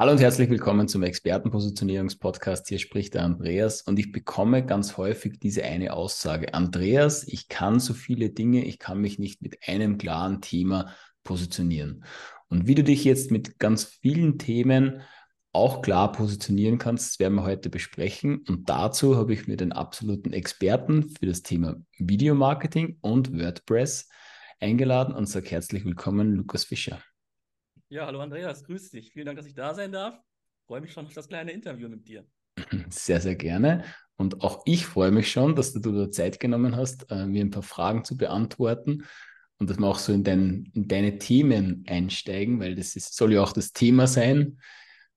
Hallo und herzlich willkommen zum Expertenpositionierungspodcast. Hier spricht der Andreas und ich bekomme ganz häufig diese eine Aussage. Andreas, ich kann so viele Dinge, ich kann mich nicht mit einem klaren Thema positionieren. Und wie du dich jetzt mit ganz vielen Themen auch klar positionieren kannst, das werden wir heute besprechen. Und dazu habe ich mir den absoluten Experten für das Thema Videomarketing und WordPress eingeladen und sage herzlich willkommen, Lukas Fischer. Ja, hallo Andreas, grüß dich. Vielen Dank, dass ich da sein darf. Freue mich schon auf das kleine Interview mit dir. Sehr, sehr gerne. Und auch ich freue mich schon, dass du dir Zeit genommen hast, äh, mir ein paar Fragen zu beantworten und dass wir auch so in, dein, in deine Themen einsteigen, weil das ist, soll ja auch das Thema sein.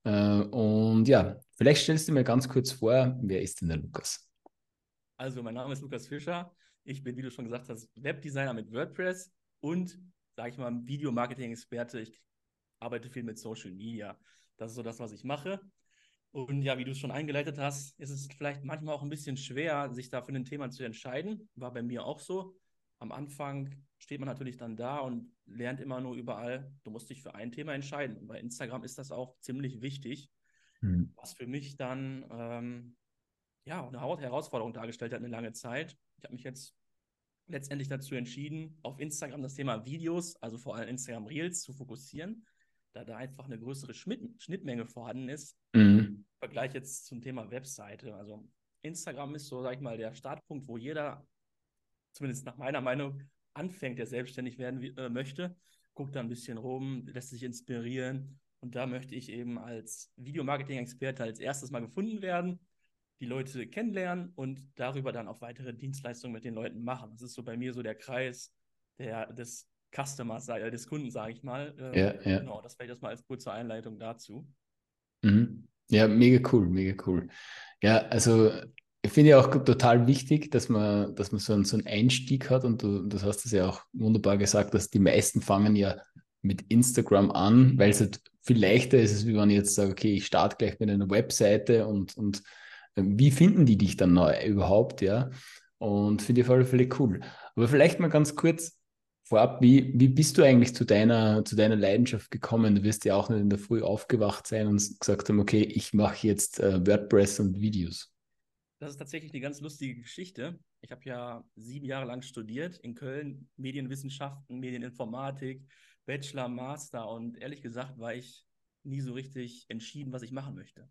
Äh, und ja, vielleicht stellst du mir ganz kurz vor, wer ist denn der Lukas? Also, mein Name ist Lukas Fischer. Ich bin, wie du schon gesagt hast, Webdesigner mit WordPress und, sage ich mal, Videomarketing-Experte. Ich arbeite viel mit Social Media. Das ist so das, was ich mache. Und ja, wie du es schon eingeleitet hast, ist es vielleicht manchmal auch ein bisschen schwer, sich da für ein Thema zu entscheiden. War bei mir auch so. Am Anfang steht man natürlich dann da und lernt immer nur überall, du musst dich für ein Thema entscheiden. Und bei Instagram ist das auch ziemlich wichtig, mhm. was für mich dann ähm, ja eine Herausforderung dargestellt hat eine lange Zeit. Ich habe mich jetzt letztendlich dazu entschieden, auf Instagram das Thema Videos, also vor allem Instagram Reels, zu fokussieren da da einfach eine größere Schnittmenge vorhanden ist. Mhm. Im Vergleich jetzt zum Thema Webseite. Also Instagram ist so, sag ich mal, der Startpunkt, wo jeder, zumindest nach meiner Meinung, anfängt, der selbstständig werden äh, möchte. Guckt da ein bisschen rum, lässt sich inspirieren. Und da möchte ich eben als Videomarketing-Experte als erstes mal gefunden werden, die Leute kennenlernen und darüber dann auch weitere Dienstleistungen mit den Leuten machen. Das ist so bei mir so der Kreis der, des Customers, äh, des Kunden, sage ich mal. Ähm, ja, ja. Genau, das wäre jetzt mal als kurze Einleitung dazu. Mhm. Ja, mega cool, mega cool. Ja, also ich finde ja auch total wichtig, dass man, dass man so einen, so einen Einstieg hat und du, du hast es ja auch wunderbar gesagt, dass die meisten fangen ja mit Instagram an, weil es halt viel leichter ist, wie wenn ich jetzt sage, okay, ich starte gleich mit einer Webseite und, und ähm, wie finden die dich dann neu überhaupt, ja? Und finde ich auf alle Fälle cool. Aber vielleicht mal ganz kurz, vorab, wie, wie bist du eigentlich zu deiner, zu deiner Leidenschaft gekommen? Du wirst ja auch nicht in der Früh aufgewacht sein und gesagt haben, okay, ich mache jetzt äh, WordPress und Videos. Das ist tatsächlich eine ganz lustige Geschichte. Ich habe ja sieben Jahre lang studiert in Köln, Medienwissenschaften, Medieninformatik, Bachelor, Master und ehrlich gesagt war ich nie so richtig entschieden, was ich machen möchte.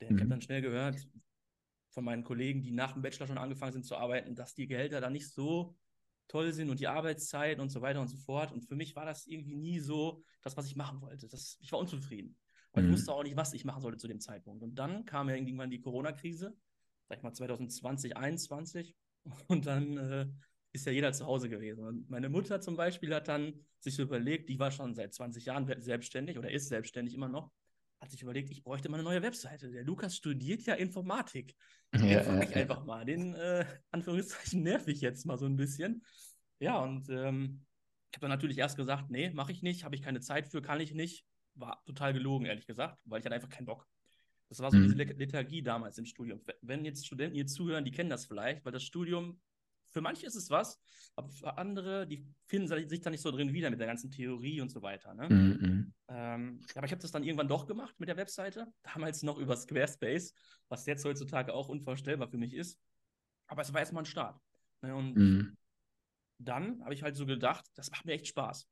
Denn mhm. ich habe dann schnell gehört von meinen Kollegen, die nach dem Bachelor schon angefangen sind zu arbeiten, dass die Gehälter da nicht so toll sind und die Arbeitszeit und so weiter und so fort. Und für mich war das irgendwie nie so das, was ich machen wollte. Das, ich war unzufrieden. Und mhm. ich wusste auch nicht, was ich machen sollte zu dem Zeitpunkt. Und dann kam ja irgendwann die Corona-Krise, sag ich mal 2020, 2021. Und dann äh, ist ja jeder zu Hause gewesen. Und meine Mutter zum Beispiel hat dann sich so überlegt, die war schon seit 20 Jahren selbstständig oder ist selbstständig immer noch, hat sich überlegt, ich bräuchte mal eine neue Webseite. Der Lukas studiert ja Informatik. Den ja, frage ich ja, einfach mal. Den, äh, Anführungszeichen, nerv ich jetzt mal so ein bisschen. Ja, und ähm, ich habe dann natürlich erst gesagt, nee, mache ich nicht, habe ich keine Zeit für, kann ich nicht. War total gelogen, ehrlich gesagt, weil ich hatte einfach keinen Bock. Das war so mhm. diese Lethargie damals im Studium. Wenn jetzt Studenten hier zuhören, die kennen das vielleicht, weil das Studium für manche ist es was, aber für andere, die finden sich da nicht so drin wieder mit der ganzen Theorie und so weiter. Ne? Mhm. Ähm, aber ich habe das dann irgendwann doch gemacht mit der Webseite, damals noch über Squarespace, was jetzt heutzutage auch unvorstellbar für mich ist. Aber es war erstmal ein Start. Ne? Und mhm. dann habe ich halt so gedacht, das macht mir echt Spaß.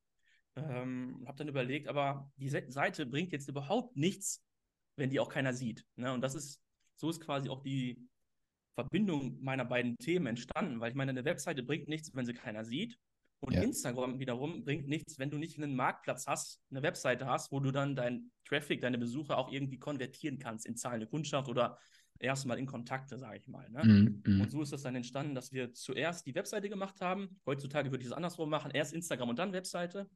Ähm, habe dann überlegt, aber die Seite bringt jetzt überhaupt nichts, wenn die auch keiner sieht. Ne? Und das ist, so ist quasi auch die, Verbindung meiner beiden Themen entstanden, weil ich meine, eine Webseite bringt nichts, wenn sie keiner sieht. Und ja. Instagram wiederum bringt nichts, wenn du nicht einen Marktplatz hast, eine Webseite hast, wo du dann deinen Traffic, deine Besucher auch irgendwie konvertieren kannst in zahlende Kundschaft oder erstmal in Kontakte, sage ich mal. Ne? Mm, mm. Und so ist es dann entstanden, dass wir zuerst die Webseite gemacht haben. Heutzutage würde ich es andersrum machen. Erst Instagram und dann Webseite.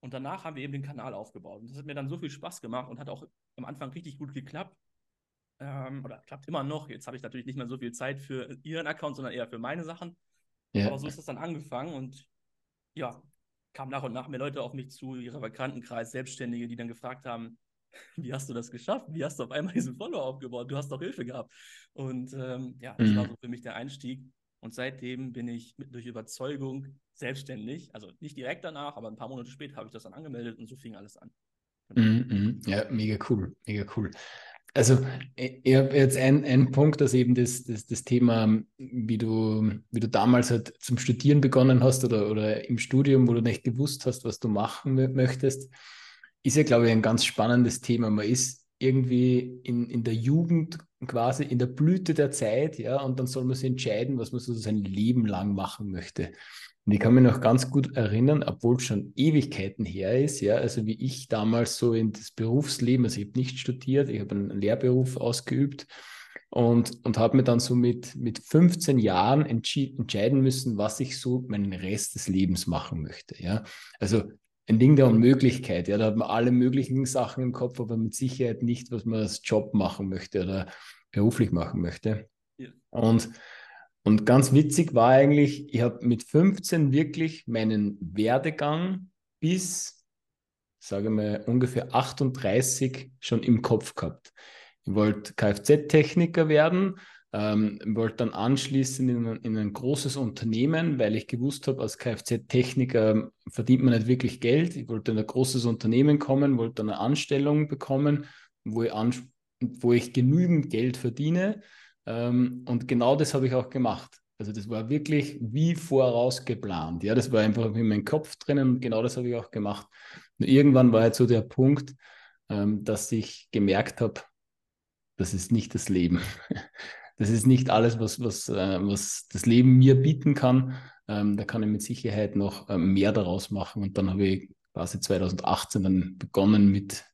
Und danach haben wir eben den Kanal aufgebaut. Und das hat mir dann so viel Spaß gemacht und hat auch am Anfang richtig gut geklappt. Ähm, oder klappt immer noch. Jetzt habe ich natürlich nicht mehr so viel Zeit für ihren Account, sondern eher für meine Sachen. Ja. Aber so ist es dann angefangen und ja, kamen nach und nach mehr Leute auf mich zu, ihrer Bekanntenkreis, Selbstständige, die dann gefragt haben, wie hast du das geschafft? Wie hast du auf einmal diesen Follower aufgebaut? Du hast doch Hilfe gehabt. Und ähm, ja, das mhm. war so für mich der Einstieg. Und seitdem bin ich durch Überzeugung selbstständig. Also nicht direkt danach, aber ein paar Monate später habe ich das dann angemeldet und so fing alles an. Mhm, ja, mega cool, mega cool. Also ich habe jetzt einen Punkt, dass eben das, das, das Thema, wie du, wie du damals halt zum Studieren begonnen hast oder, oder im Studium, wo du nicht gewusst hast, was du machen möchtest, ist ja, glaube ich, ein ganz spannendes Thema. Man ist irgendwie in, in der Jugend quasi in der Blüte der Zeit, ja, und dann soll man sich entscheiden, was man so sein Leben lang machen möchte. Und ich kann mich noch ganz gut erinnern, obwohl es schon Ewigkeiten her ist, ja, also wie ich damals so in das Berufsleben, also ich habe nicht studiert, ich habe einen Lehrberuf ausgeübt und, und habe mir dann so mit, mit 15 Jahren entscheiden müssen, was ich so meinen Rest des Lebens machen möchte. Ja. Also ein Ding der Unmöglichkeit. Ja, da hat man alle möglichen Sachen im Kopf, aber mit Sicherheit nicht, was man als Job machen möchte oder beruflich machen möchte. Ja. Und, und ganz witzig war eigentlich, ich habe mit 15 wirklich meinen Werdegang bis, sage mal, ungefähr 38 schon im Kopf gehabt. Ich wollte Kfz-Techniker werden, ähm, wollte dann anschließen in, in, ein großes Unternehmen, weil ich gewusst habe, als Kfz-Techniker verdient man nicht wirklich Geld. Ich wollte in ein großes Unternehmen kommen, wollte eine Anstellung bekommen, wo ich, wo ich genügend Geld verdiene. Ähm, und genau das habe ich auch gemacht. Also das war wirklich wie voraus geplant. Ja, das war einfach in meinem Kopf drinnen genau das habe ich auch gemacht. Und irgendwann war jetzt so der Punkt, ähm, dass ich gemerkt habe, das ist nicht das Leben. das ist nicht alles, was, was, äh, was das Leben mir bieten kann. Ähm, da kann ich mit Sicherheit noch äh, mehr daraus machen. Und dann habe ich quasi 2018 dann begonnen mit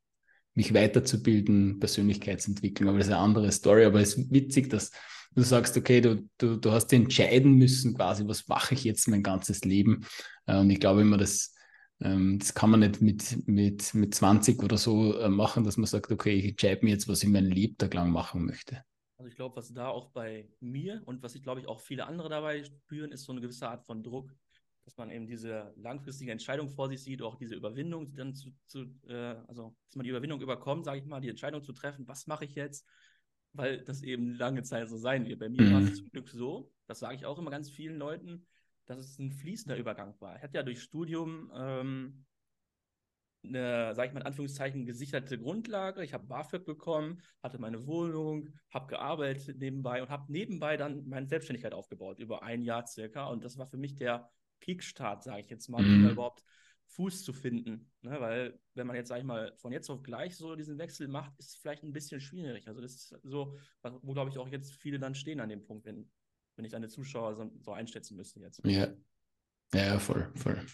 mich weiterzubilden, Persönlichkeitsentwicklung. Aber das ist eine andere Story. Aber es ist witzig, dass du sagst, okay, du, du, du hast entscheiden müssen, quasi, was mache ich jetzt mein ganzes Leben? Und ich glaube immer, dass ähm, das kann man nicht mit, mit, mit 20 oder so äh, machen, dass man sagt, okay, ich entscheide mir jetzt, was ich mein Lebtag lang machen möchte. Also ich glaube, was da auch bei mir und was ich glaube ich auch viele andere dabei spüren, ist so eine gewisse Art von Druck, dass man eben diese langfristige Entscheidung vor sich sieht, auch diese Überwindung dann zu, zu äh, also dass man die Überwindung überkommt, sage ich mal, die Entscheidung zu treffen, was mache ich jetzt, weil das eben lange Zeit so sein wird. Bei mir mhm. war es zum Glück so, das sage ich auch immer ganz vielen Leuten, dass es ein fließender Übergang war. Ich hatte ja durch Studium ähm, eine, sag ich mal in Anführungszeichen, gesicherte Grundlage. Ich habe BAföG bekommen, hatte meine Wohnung, habe gearbeitet nebenbei und habe nebenbei dann meine Selbstständigkeit aufgebaut, über ein Jahr circa. Und das war für mich der Kickstart, sage ich jetzt mal, um mhm. überhaupt Fuß zu finden. Ne? Weil, wenn man jetzt, sag ich mal, von jetzt auf gleich so diesen Wechsel macht, ist es vielleicht ein bisschen schwierig. Also, das ist so, wo, glaube ich, auch jetzt viele dann stehen an dem Punkt, wenn, wenn ich deine Zuschauer so, so einschätzen müsste jetzt. Ja. Ja, voll, voll.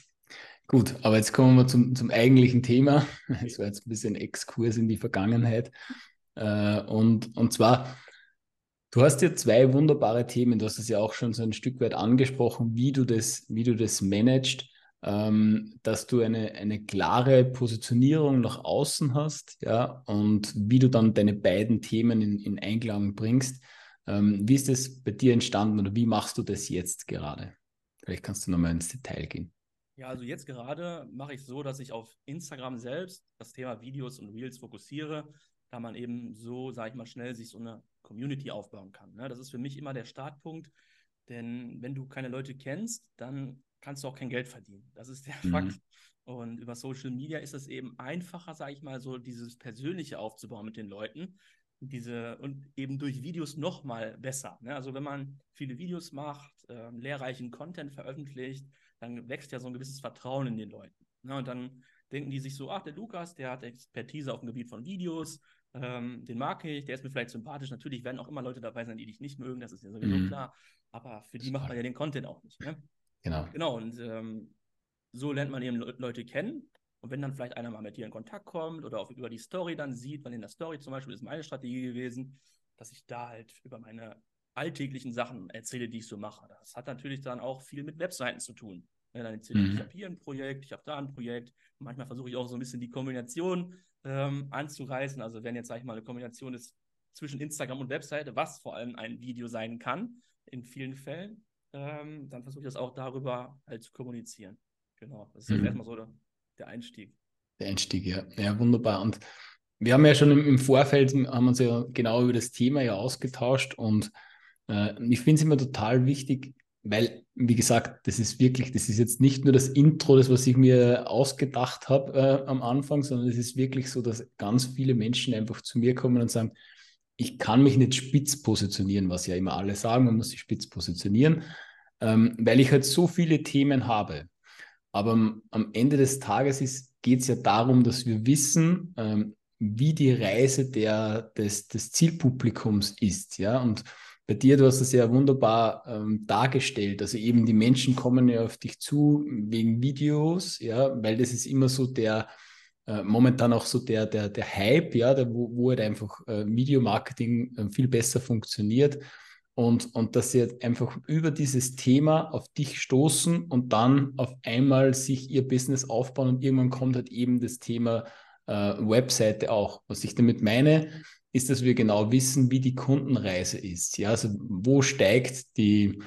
Gut, aber jetzt kommen wir zum, zum eigentlichen Thema. Es war jetzt ein bisschen Exkurs in die Vergangenheit. Äh, und, und zwar, du hast ja zwei wunderbare Themen. Du hast es ja auch schon so ein Stück weit angesprochen, wie du das, wie du das managst, ähm, dass du eine, eine klare Positionierung nach außen hast, ja, und wie du dann deine beiden Themen in, in Einklang bringst. Ähm, wie ist das bei dir entstanden oder wie machst du das jetzt gerade? Vielleicht kannst du nochmal ins Detail gehen. Ja, also jetzt gerade mache ich so, dass ich auf Instagram selbst das Thema Videos und Reels fokussiere, da man eben so, sage ich mal, schnell sich so eine Community aufbauen kann. Ne? Das ist für mich immer der Startpunkt, denn wenn du keine Leute kennst, dann kannst du auch kein Geld verdienen. Das ist der mhm. Fakt. Und über Social Media ist es eben einfacher, sage ich mal, so dieses Persönliche aufzubauen mit den Leuten. Diese, und eben durch Videos noch mal besser. Ne? Also wenn man viele Videos macht, äh, lehrreichen Content veröffentlicht, dann wächst ja so ein gewisses Vertrauen in den Leuten. Ne? Und dann denken die sich so, ach, der Lukas, der hat Expertise auf dem Gebiet von Videos, ähm, den mag ich, der ist mir vielleicht sympathisch. Natürlich werden auch immer Leute dabei sein, die dich nicht mögen, das ist ja sowieso mhm. klar. Aber für die macht man ja den Content auch nicht. Ne? Genau. Genau, und ähm, so lernt man eben Leute kennen. Und wenn dann vielleicht einer mal mit dir in Kontakt kommt oder auch über die Story dann sieht, weil in der Story zum Beispiel ist meine Strategie gewesen, dass ich da halt über meine alltäglichen Sachen erzähle, die ich so mache. Das hat natürlich dann auch viel mit Webseiten zu tun. Ja, dann erzähle ich, mhm. ich habe hier ein Projekt, ich habe da ein Projekt. Manchmal versuche ich auch so ein bisschen die Kombination ähm, anzureißen. Also wenn jetzt, sage ich mal, eine Kombination ist zwischen Instagram und Webseite, was vor allem ein Video sein kann, in vielen Fällen, ähm, dann versuche ich das auch darüber halt zu kommunizieren. Genau, das ist mhm. erstmal so der, der, Einstieg. Der Einstieg, ja. Ja, wunderbar. Und wir haben ja schon im, im Vorfeld, haben uns ja genau über das Thema ja ausgetauscht und äh, ich finde es immer total wichtig, weil, wie gesagt, das ist wirklich, das ist jetzt nicht nur das Intro, das, was ich mir ausgedacht habe äh, am Anfang, sondern es ist wirklich so, dass ganz viele Menschen einfach zu mir kommen und sagen, ich kann mich nicht spitz positionieren, was ja immer alle sagen, man muss sich spitz positionieren, ähm, weil ich halt so viele Themen habe. Aber am, am Ende des Tages geht es ja darum, dass wir wissen, ähm, wie die Reise der, des, des Zielpublikums ist. Ja? Und bei dir, du hast das ja wunderbar ähm, dargestellt. Also eben die Menschen kommen ja auf dich zu wegen Videos, ja, weil das ist immer so der, äh, momentan auch so der, der, der Hype, ja, der, wo, wo halt einfach äh, Videomarketing äh, viel besser funktioniert. Und, und dass sie jetzt einfach über dieses Thema auf dich stoßen und dann auf einmal sich ihr Business aufbauen und irgendwann kommt halt eben das Thema äh, Webseite auch. Was ich damit meine, ist, dass wir genau wissen, wie die Kundenreise ist. Ja, also wo steigt die,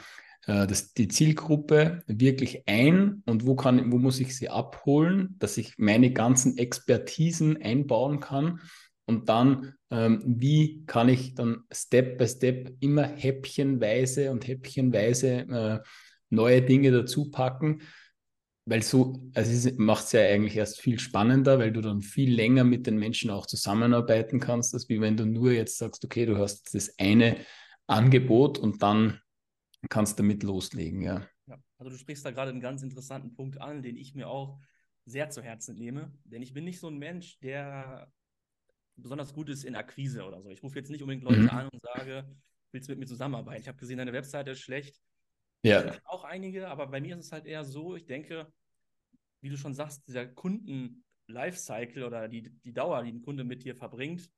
äh, das, die Zielgruppe wirklich ein und wo, kann, wo muss ich sie abholen, dass ich meine ganzen Expertisen einbauen kann und dann, ähm, wie kann ich dann Step by Step immer häppchenweise und häppchenweise äh, neue Dinge dazu packen, weil so, also es macht es ja eigentlich erst viel spannender, weil du dann viel länger mit den Menschen auch zusammenarbeiten kannst, als wie wenn du nur jetzt sagst, okay, du hast das eine Angebot und dann kannst damit loslegen, ja. ja. Also du sprichst da gerade einen ganz interessanten Punkt an, den ich mir auch sehr zu Herzen nehme, denn ich bin nicht so ein Mensch, der besonders gut ist in Akquise oder so. Ich rufe jetzt nicht unbedingt Leute mhm. an und sage, willst du mit mir zusammenarbeiten? Ich habe gesehen, deine Webseite ist schlecht ja. Auch einige, aber bei mir ist es halt eher so, ich denke, wie du schon sagst, dieser Kunden-Lifecycle oder die, die Dauer, die ein Kunde mit dir verbringt,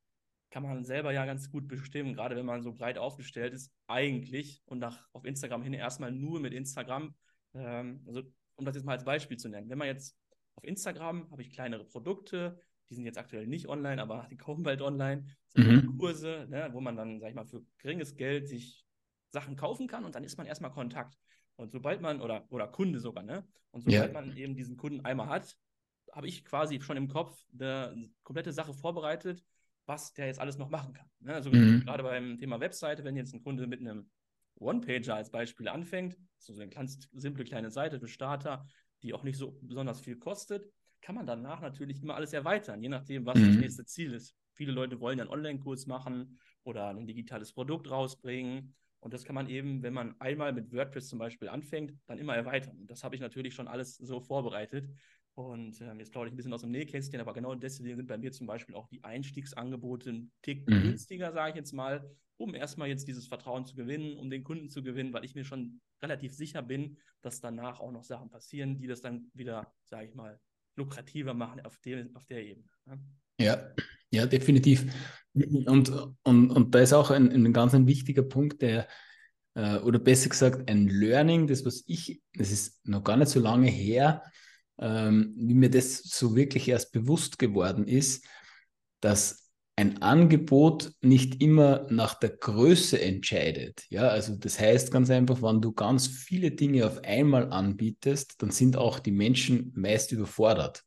kann man selber ja ganz gut bestimmen, gerade wenn man so breit aufgestellt ist, eigentlich und nach, auf Instagram hin erstmal nur mit Instagram. Ähm, also, um das jetzt mal als Beispiel zu nennen. Wenn man jetzt auf Instagram habe ich kleinere Produkte, die sind jetzt aktuell nicht online, aber die kommen bald online. Mhm. Kurse, ne, wo man dann, sag ich mal, für geringes Geld sich Sachen kaufen kann und dann ist man erstmal Kontakt. Und sobald man, oder, oder Kunde sogar, ne? Und sobald ja. man eben diesen Kunden einmal hat, habe ich quasi schon im Kopf eine komplette Sache vorbereitet, was der jetzt alles noch machen kann. Ne? Also mhm. gerade beim Thema Webseite, wenn jetzt ein Kunde mit einem One-Pager als Beispiel anfängt, so eine ganz simple kleine Seite für Starter, die auch nicht so besonders viel kostet, kann man danach natürlich immer alles erweitern, je nachdem, was mhm. das nächste Ziel ist. Viele Leute wollen einen Online-Kurs machen oder ein digitales Produkt rausbringen und das kann man eben, wenn man einmal mit WordPress zum Beispiel anfängt, dann immer erweitern. Und das habe ich natürlich schon alles so vorbereitet. Und ähm, jetzt plaudere ich ein bisschen aus dem Nähkästchen, aber genau deswegen sind bei mir zum Beispiel auch die Einstiegsangebote ein Tick mhm. günstiger, sage ich jetzt mal, um erstmal jetzt dieses Vertrauen zu gewinnen, um den Kunden zu gewinnen, weil ich mir schon relativ sicher bin, dass danach auch noch Sachen passieren, die das dann wieder, sage ich mal, lukrativer machen auf, dem, auf der Ebene. Ne? Ja, ja, definitiv. Und, und, und da ist auch ein, ein ganz ein wichtiger Punkt, der, äh, oder besser gesagt, ein Learning, das, was ich, das ist noch gar nicht so lange her, ähm, wie mir das so wirklich erst bewusst geworden ist, dass ein Angebot nicht immer nach der Größe entscheidet. Ja, also das heißt ganz einfach, wenn du ganz viele Dinge auf einmal anbietest, dann sind auch die Menschen meist überfordert.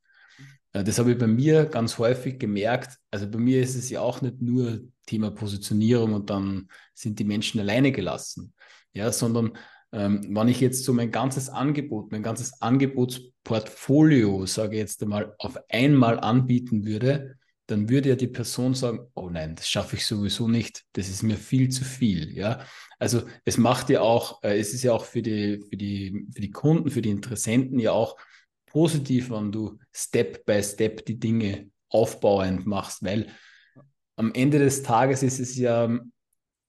Äh, das habe ich bei mir ganz häufig gemerkt. Also bei mir ist es ja auch nicht nur Thema Positionierung und dann sind die Menschen alleine gelassen, ja, sondern ähm, wenn ich jetzt so mein ganzes Angebot, mein ganzes Angebotsportfolio, sage ich jetzt einmal, auf einmal anbieten würde, dann würde ja die Person sagen, oh nein, das schaffe ich sowieso nicht, das ist mir viel zu viel, ja. Also es macht ja auch, äh, es ist ja auch für die, für die, für die Kunden, für die Interessenten ja auch positiv, wenn du Step by Step die Dinge aufbauend machst, weil am Ende des Tages ist es ja,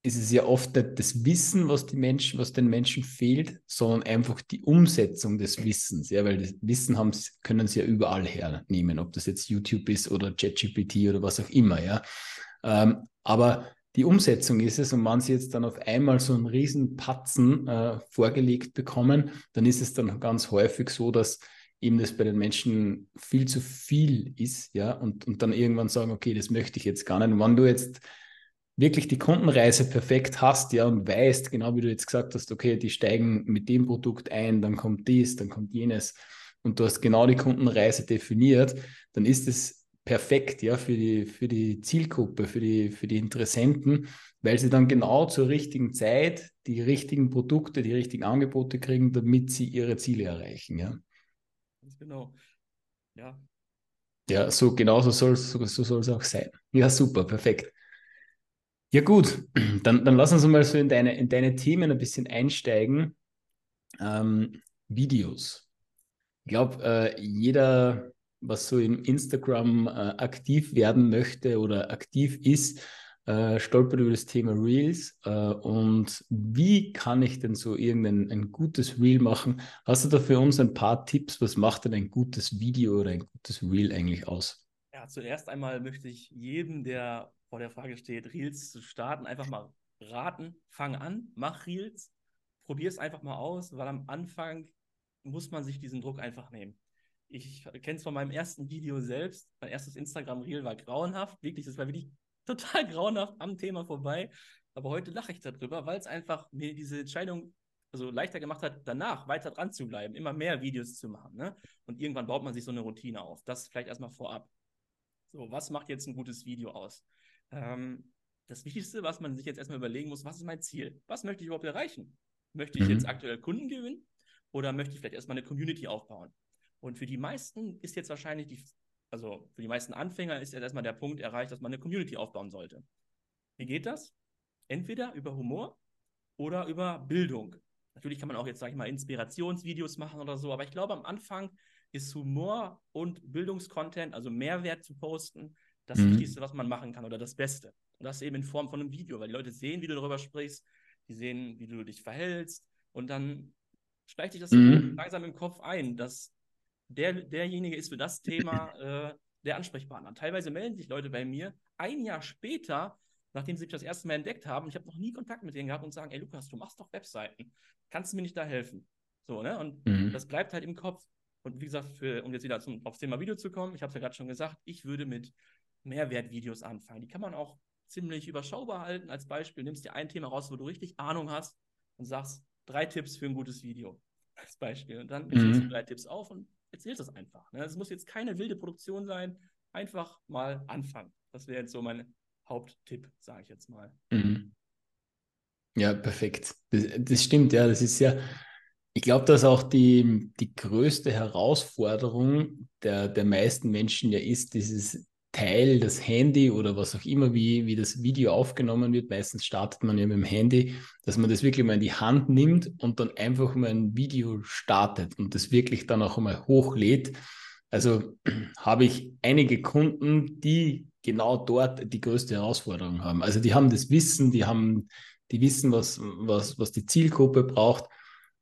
ist es ja oft nicht das Wissen, was die Menschen, was den Menschen fehlt, sondern einfach die Umsetzung des Wissens. Ja, weil das Wissen haben, können sie ja überall hernehmen, ob das jetzt YouTube ist oder ChatGPT oder was auch immer, ja. Ähm, aber die Umsetzung ist es und wenn sie jetzt dann auf einmal so einen riesen Patzen äh, vorgelegt bekommen, dann ist es dann ganz häufig so, dass eben das bei den Menschen viel zu viel ist, ja, und, und dann irgendwann sagen, okay, das möchte ich jetzt gar nicht. Und wenn du jetzt wirklich die Kundenreise perfekt hast, ja, und weißt, genau wie du jetzt gesagt hast, okay, die steigen mit dem Produkt ein, dann kommt dies, dann kommt jenes, und du hast genau die Kundenreise definiert, dann ist es perfekt, ja, für die, für die Zielgruppe, für die, für die Interessenten, weil sie dann genau zur richtigen Zeit die richtigen Produkte, die richtigen Angebote kriegen, damit sie ihre Ziele erreichen, ja. Ganz genau. Ja. Ja, so genauso soll es so, so soll's auch sein. Ja, super, perfekt. Ja, gut, dann, dann lass uns mal so in deine, in deine Themen ein bisschen einsteigen. Ähm, Videos. Ich glaube, äh, jeder, was so im Instagram äh, aktiv werden möchte oder aktiv ist, äh, stolpert über das Thema Reels. Äh, und wie kann ich denn so irgendein ein gutes Reel machen? Hast du da für uns ein paar Tipps? Was macht denn ein gutes Video oder ein gutes Reel eigentlich aus? Ja, zuerst einmal möchte ich jedem, der vor der Frage steht, Reels zu starten, einfach mal raten, fang an, mach Reels, probier es einfach mal aus, weil am Anfang muss man sich diesen Druck einfach nehmen. Ich kenne es von meinem ersten Video selbst. Mein erstes Instagram-Reel war grauenhaft. Wirklich, das war wirklich total grauenhaft am Thema vorbei. Aber heute lache ich darüber, weil es einfach mir diese Entscheidung also leichter gemacht hat, danach weiter dran zu bleiben, immer mehr Videos zu machen. Ne? Und irgendwann baut man sich so eine Routine auf. Das vielleicht erstmal vorab. So, was macht jetzt ein gutes Video aus? Ähm, das Wichtigste, was man sich jetzt erstmal überlegen muss, was ist mein Ziel? Was möchte ich überhaupt erreichen? Möchte ich mhm. jetzt aktuell Kunden gewinnen oder möchte ich vielleicht erstmal eine Community aufbauen? Und für die meisten ist jetzt wahrscheinlich die, also für die meisten Anfänger ist jetzt erstmal der Punkt erreicht, dass man eine Community aufbauen sollte. Wie geht das? Entweder über Humor oder über Bildung. Natürlich kann man auch jetzt, sage ich mal, Inspirationsvideos machen oder so, aber ich glaube, am Anfang ist Humor und Bildungskontent, also Mehrwert zu posten, das mhm. Wichtigste, was man machen kann oder das Beste. Und das eben in Form von einem Video, weil die Leute sehen, wie du darüber sprichst, die sehen, wie du dich verhältst und dann steigt sich das mhm. langsam im Kopf ein, dass der, derjenige ist für das Thema äh, der Ansprechpartner. Teilweise melden sich Leute bei mir ein Jahr später, nachdem sie mich das erste Mal entdeckt haben. Ich habe noch nie Kontakt mit denen gehabt und sagen, ey Lukas, du machst doch Webseiten. Kannst du mir nicht da helfen? So, ne? Und mhm. das bleibt halt im Kopf. Und wie gesagt, für, um jetzt wieder zum, aufs Thema Video zu kommen, ich habe es ja gerade schon gesagt, ich würde mit Mehrwertvideos anfangen. Die kann man auch ziemlich überschaubar halten. Als Beispiel nimmst dir ein Thema raus, wo du richtig Ahnung hast und sagst, drei Tipps für ein gutes Video. Als Beispiel. Und dann mhm. du drei Tipps auf und erzählst das einfach. Es muss jetzt keine wilde Produktion sein. Einfach mal anfangen. Das wäre jetzt so mein Haupttipp, sage ich jetzt mal. Mhm. Ja, perfekt. Das, das, stimmt, ja. Das ist ja, ich glaube, dass auch die, die größte Herausforderung der, der meisten Menschen ja ist, dieses Teil, das Handy oder was auch immer, wie, wie das Video aufgenommen wird. Meistens startet man ja mit dem Handy, dass man das wirklich mal in die Hand nimmt und dann einfach mal ein Video startet und das wirklich dann auch mal hochlädt. Also habe ich einige Kunden, die genau dort die größte Herausforderung haben. Also die haben das Wissen, die haben, die wissen, was, was, was die Zielgruppe braucht,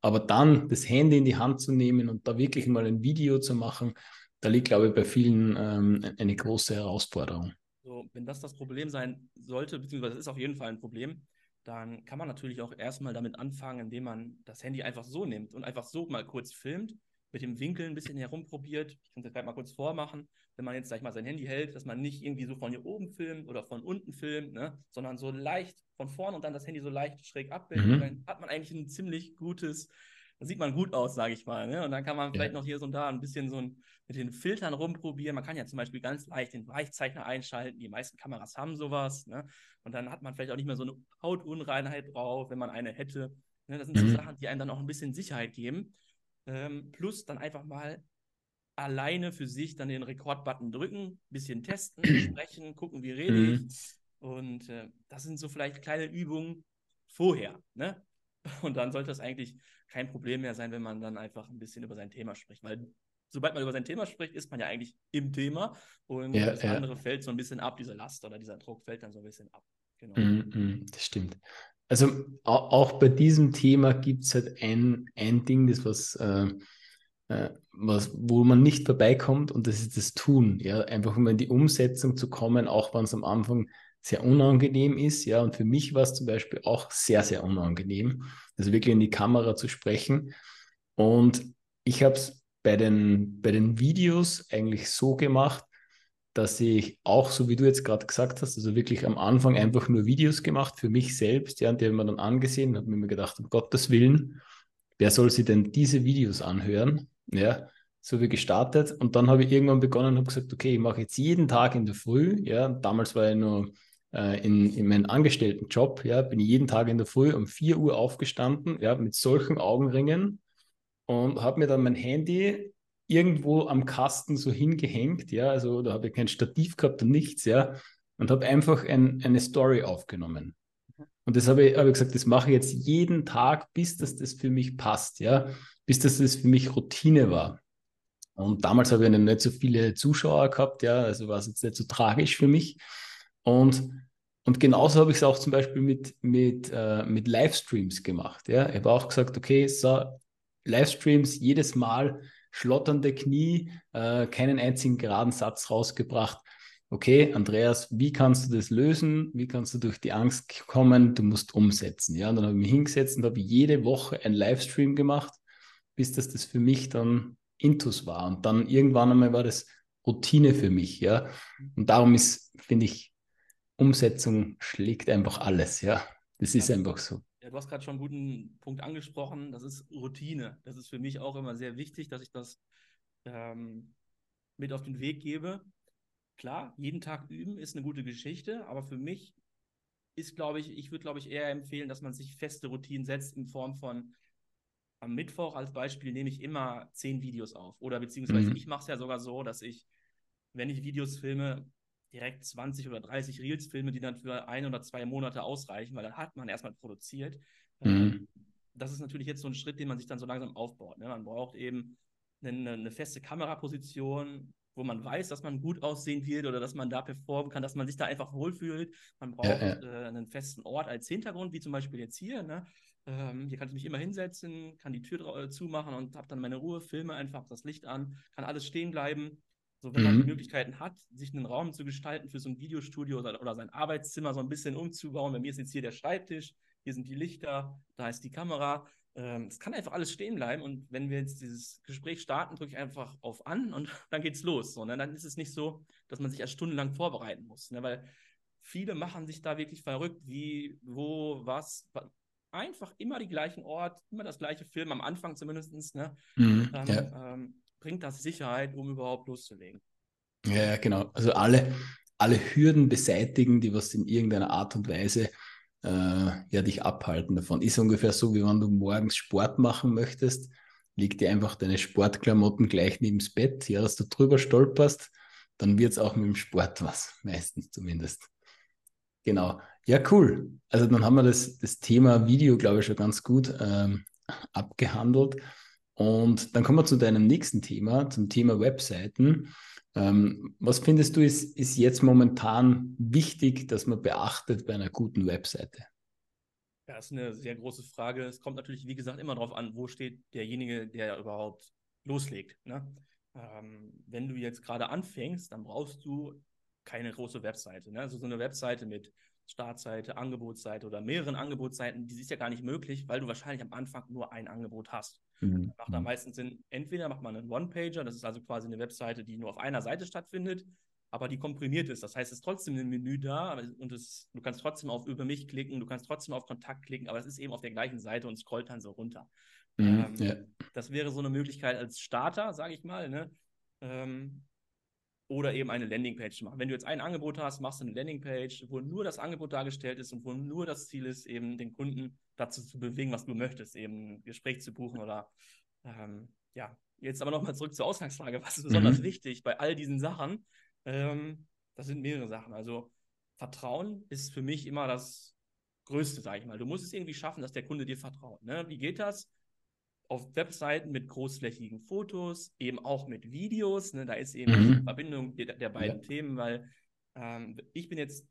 aber dann das Handy in die Hand zu nehmen und da wirklich mal ein Video zu machen, da liegt, glaube ich, bei vielen ähm, eine große Herausforderung. So, wenn das das Problem sein sollte, beziehungsweise ist auf jeden Fall ein Problem, dann kann man natürlich auch erstmal damit anfangen, indem man das Handy einfach so nimmt und einfach so mal kurz filmt, mit dem Winkel ein bisschen herumprobiert. Ich kann es gleich mal kurz vormachen. Wenn man jetzt, sag ich mal, sein Handy hält, dass man nicht irgendwie so von hier oben filmt oder von unten filmt, ne, sondern so leicht von vorne und dann das Handy so leicht schräg abbildet, mhm. dann hat man eigentlich ein ziemlich gutes sieht man gut aus, sage ich mal. Ne? Und dann kann man vielleicht noch hier so und da ein bisschen so ein, mit den Filtern rumprobieren. Man kann ja zum Beispiel ganz leicht den Weichzeichner einschalten. Die meisten Kameras haben sowas. Ne? Und dann hat man vielleicht auch nicht mehr so eine Hautunreinheit drauf, wenn man eine hätte. Ne? Das sind so mhm. Sachen, die einem dann auch ein bisschen Sicherheit geben. Ähm, plus dann einfach mal alleine für sich dann den Rekordbutton drücken, bisschen testen, sprechen, gucken, wie rede mhm. ich. Und äh, das sind so vielleicht kleine Übungen vorher. Ne? Und dann sollte das eigentlich kein Problem mehr sein, wenn man dann einfach ein bisschen über sein Thema spricht. Weil sobald man über sein Thema spricht, ist man ja eigentlich im Thema und ja, das ja. andere fällt so ein bisschen ab, diese Last oder dieser Druck fällt dann so ein bisschen ab. Genau. Mm, das stimmt. Also auch bei diesem Thema gibt es halt ein, ein Ding, das was, äh, äh, was, wo man nicht vorbeikommt und das ist das Tun. Ja, einfach um in die Umsetzung zu kommen, auch wenn es am Anfang sehr unangenehm ist. Ja, und für mich war es zum Beispiel auch sehr, sehr unangenehm, also wirklich in die Kamera zu sprechen. Und ich habe es bei den, bei den Videos eigentlich so gemacht, dass ich auch, so wie du jetzt gerade gesagt hast, also wirklich am Anfang einfach nur Videos gemacht für mich selbst, ja, und die haben wir dann angesehen, habe mir gedacht, um Gottes Willen, wer soll sich denn diese Videos anhören? Ja, so wie gestartet. Und dann habe ich irgendwann begonnen und habe gesagt, okay, ich mache jetzt jeden Tag in der Früh, ja, damals war ich nur äh, in, in meinem Angestelltenjob, ja, bin ich jeden Tag in der Früh um 4 Uhr aufgestanden, ja, mit solchen Augenringen und habe mir dann mein Handy irgendwo am Kasten so hingehängt, ja, also da habe ich kein Stativ gehabt und nichts, ja, und habe einfach ein, eine Story aufgenommen. Und das habe ich, habe ich gesagt, das mache ich jetzt jeden Tag, bis das, das für mich passt, ja, bis das, das für mich Routine war. Und damals habe ich nicht so viele Zuschauer gehabt, ja, also war es jetzt nicht so tragisch für mich. Und, und genauso habe ich es auch zum Beispiel mit, mit, äh, mit Livestreams gemacht. Ja. Ich habe auch gesagt, okay, so Livestreams jedes Mal schlotternde Knie, äh, keinen einzigen geraden Satz rausgebracht. Okay, Andreas, wie kannst du das lösen? Wie kannst du durch die Angst kommen? Du musst umsetzen. Ja, und dann habe ich mich hingesetzt und habe jede Woche einen Livestream gemacht, bis das das für mich dann Intus war. Und dann irgendwann einmal war das Routine für mich, ja. Und darum ist, finde ich, Umsetzung schlägt einfach alles, ja. Das ist einfach so. Ja, du hast gerade schon einen guten Punkt angesprochen. Das ist Routine. Das ist für mich auch immer sehr wichtig, dass ich das ähm, mit auf den Weg gebe. Klar, jeden Tag üben ist eine gute Geschichte, aber für mich ist, glaube ich, ich würde, glaube ich, eher empfehlen, dass man sich feste Routinen setzt in Form von am Mittwoch als Beispiel nehme ich immer zehn Videos auf. Oder beziehungsweise mhm. ich mache es ja sogar so, dass ich, wenn ich Videos filme, direkt 20 oder 30 Reels filme, die dann für ein oder zwei Monate ausreichen, weil dann hat man erstmal produziert. Mhm. Ähm, das ist natürlich jetzt so ein Schritt, den man sich dann so langsam aufbaut. Ne? Man braucht eben eine, eine, feste Kameraposition, wo man weiß, dass man gut aussehen wird oder dass man da performen kann, dass man sich da einfach wohlfühlt. Man braucht ja, ja. Äh, einen festen Ort als Hintergrund, wie zum Beispiel jetzt hier. Ne? Ähm, hier kann ich mich immer hinsetzen, kann die Tür äh, zumachen und habe dann meine Ruhe, filme einfach das Licht an, kann alles stehen bleiben. So, wenn mhm. man die Möglichkeiten hat, sich einen Raum zu gestalten für so ein Videostudio oder, oder sein Arbeitszimmer so ein bisschen umzubauen. Bei mir ist jetzt hier der Schreibtisch, hier sind die Lichter, da ist die Kamera. Ähm, es kann einfach alles stehen bleiben und wenn wir jetzt dieses Gespräch starten, drücke ich einfach auf an und dann geht's los. So, ne? Dann ist es nicht so, dass man sich erst stundenlang vorbereiten muss, ne? weil viele machen sich da wirklich verrückt, wie, wo, was, einfach immer die gleichen Ort, immer das gleiche Film, am Anfang zumindest, ne? Mhm, dann ja. ähm, bringt das Sicherheit, um überhaupt loszulegen. Ja, genau. Also alle, alle Hürden beseitigen, die was in irgendeiner Art und Weise äh, ja, dich abhalten davon. Ist ungefähr so, wie wenn du morgens Sport machen möchtest, liegt dir einfach deine Sportklamotten gleich neben das Bett, ja, dass du drüber stolperst, dann wird es auch mit dem Sport was, meistens zumindest. Genau. Ja, cool. Also dann haben wir das, das Thema Video, glaube ich, schon ganz gut ähm, abgehandelt. Und dann kommen wir zu deinem nächsten Thema, zum Thema Webseiten. Ähm, was findest du, ist, ist jetzt momentan wichtig, dass man beachtet bei einer guten Webseite? Ja, das ist eine sehr große Frage. Es kommt natürlich, wie gesagt, immer darauf an, wo steht derjenige, der überhaupt loslegt. Ne? Ähm, wenn du jetzt gerade anfängst, dann brauchst du keine große Webseite. Ne? Also so eine Webseite mit Startseite, Angebotsseite oder mehreren Angebotsseiten, die ist ja gar nicht möglich, weil du wahrscheinlich am Anfang nur ein Angebot hast. Mhm. Macht am meisten Sinn, entweder macht man einen One-Pager, das ist also quasi eine Webseite, die nur auf einer Seite stattfindet, aber die komprimiert ist. Das heißt, es ist trotzdem ein Menü da und es, du kannst trotzdem auf Über mich klicken, du kannst trotzdem auf Kontakt klicken, aber es ist eben auf der gleichen Seite und scrollt dann so runter. Mhm, ähm, ja. Das wäre so eine Möglichkeit als Starter, sage ich mal. Ne? Ähm, oder eben eine Landingpage zu machen. Wenn du jetzt ein Angebot hast, machst du eine Landingpage, wo nur das Angebot dargestellt ist und wo nur das Ziel ist, eben den Kunden dazu zu bewegen, was du möchtest, eben ein Gespräch zu buchen oder ähm, ja. Jetzt aber nochmal zurück zur Ausgangsfrage. Was ist besonders mhm. wichtig bei all diesen Sachen? Ähm, das sind mehrere Sachen. Also Vertrauen ist für mich immer das Größte, sage ich mal. Du musst es irgendwie schaffen, dass der Kunde dir vertraut. Ne? Wie geht das? Auf Webseiten mit großflächigen Fotos, eben auch mit Videos. Ne? Da ist eben mhm. die Verbindung der, der beiden ja. Themen, weil ähm, ich bin jetzt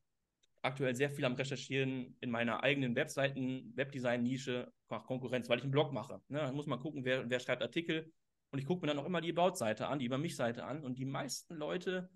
aktuell sehr viel am Recherchieren in meiner eigenen Webseiten, Webdesign-Nische nach Konkurrenz, weil ich einen Blog mache. Ne? Da muss man gucken, wer, wer schreibt Artikel. Und ich gucke mir dann auch immer die About-Seite an, die Über mich-Seite an. Und die meisten Leute,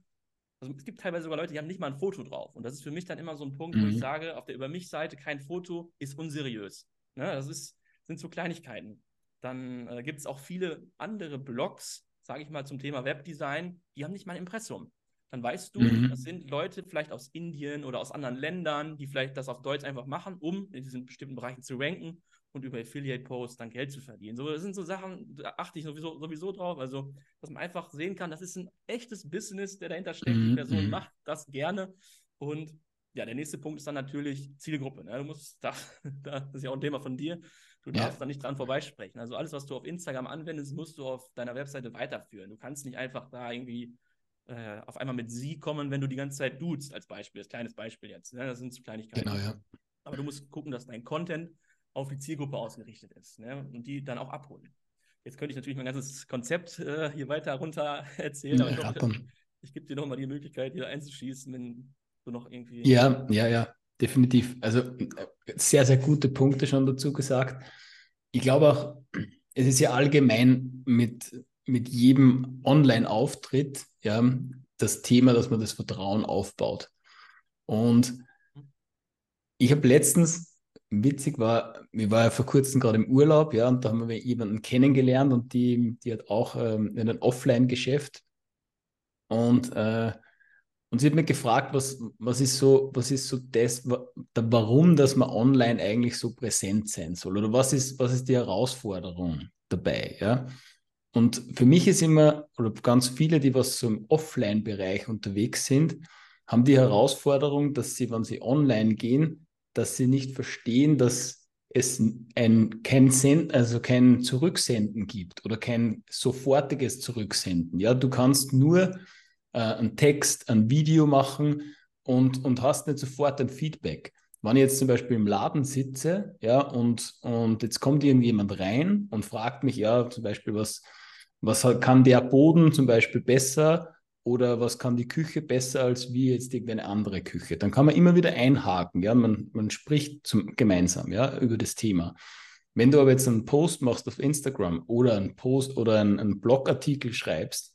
also es gibt teilweise sogar Leute, die haben nicht mal ein Foto drauf. Und das ist für mich dann immer so ein Punkt, mhm. wo ich mhm. sage, auf der Über mich-Seite kein Foto ist unseriös. Ne? Das ist, sind so Kleinigkeiten. Dann äh, gibt es auch viele andere Blogs, sage ich mal, zum Thema Webdesign, die haben nicht mal ein Impressum. dann weißt du, mhm. das sind Leute vielleicht aus Indien oder aus anderen Ländern, die vielleicht das auf Deutsch einfach machen, um in diesen bestimmten Bereichen zu ranken und über Affiliate-Posts dann Geld zu verdienen. So, das sind so Sachen, da achte ich sowieso, sowieso drauf. Also, dass man einfach sehen kann, das ist ein echtes Business, der dahinter steckt. Mhm. Die Person mhm. macht das gerne. Und ja, der nächste Punkt ist dann natürlich Zielgruppe. Ne? Du musst, da, das ist ja auch ein Thema von dir, du ja. darfst da nicht dran vorbeisprechen. Also alles, was du auf Instagram anwendest, musst du auf deiner Webseite weiterführen. Du kannst nicht einfach da irgendwie äh, auf einmal mit sie kommen, wenn du die ganze Zeit duzt, als Beispiel, als kleines Beispiel jetzt. Ne? Das sind so Kleinigkeiten. Genau, ja. Aber du musst gucken, dass dein Content auf die Zielgruppe ausgerichtet ist ne? und die dann auch abholen. Jetzt könnte ich natürlich mein ganzes Konzept äh, hier weiter runter erzählen, ja, aber ich, doch, ich gebe dir nochmal die Möglichkeit, hier einzuschießen, wenn du noch irgendwie. Ja, ja, ja, definitiv. Also sehr, sehr gute Punkte schon dazu gesagt. Ich glaube auch, es ist ja allgemein mit, mit jedem Online-Auftritt ja, das Thema, dass man das Vertrauen aufbaut. Und ich habe letztens witzig war, ich war ja vor kurzem gerade im Urlaub, ja, und da haben wir jemanden kennengelernt und die, die hat auch ähm, ein Offline-Geschäft. Und, äh, und sie hat mich gefragt, was, was ist so, was ist so das, warum, dass man online eigentlich so präsent sein soll? Oder was ist, was ist die Herausforderung dabei? Ja? Und für mich ist immer, oder ganz viele, die was so im Offline-Bereich unterwegs sind, haben die Herausforderung, dass sie, wenn sie online gehen, dass sie nicht verstehen, dass es ein, kein Send, also kein Zurücksenden gibt oder kein sofortiges Zurücksenden. Ja, du kannst nur äh, einen Text, ein Video machen und, und hast nicht sofort ein Feedback. Wenn ich jetzt zum Beispiel im Laden sitze, ja, und, und jetzt kommt irgendjemand rein und fragt mich, ja, zum Beispiel, was, was kann der Boden zum Beispiel besser oder was kann die Küche besser als wie jetzt irgendeine andere Küche. Dann kann man immer wieder einhaken, ja, man, man spricht zum, gemeinsam, ja, über das Thema. Wenn du aber jetzt einen Post machst auf Instagram oder einen Post oder einen, einen Blogartikel schreibst,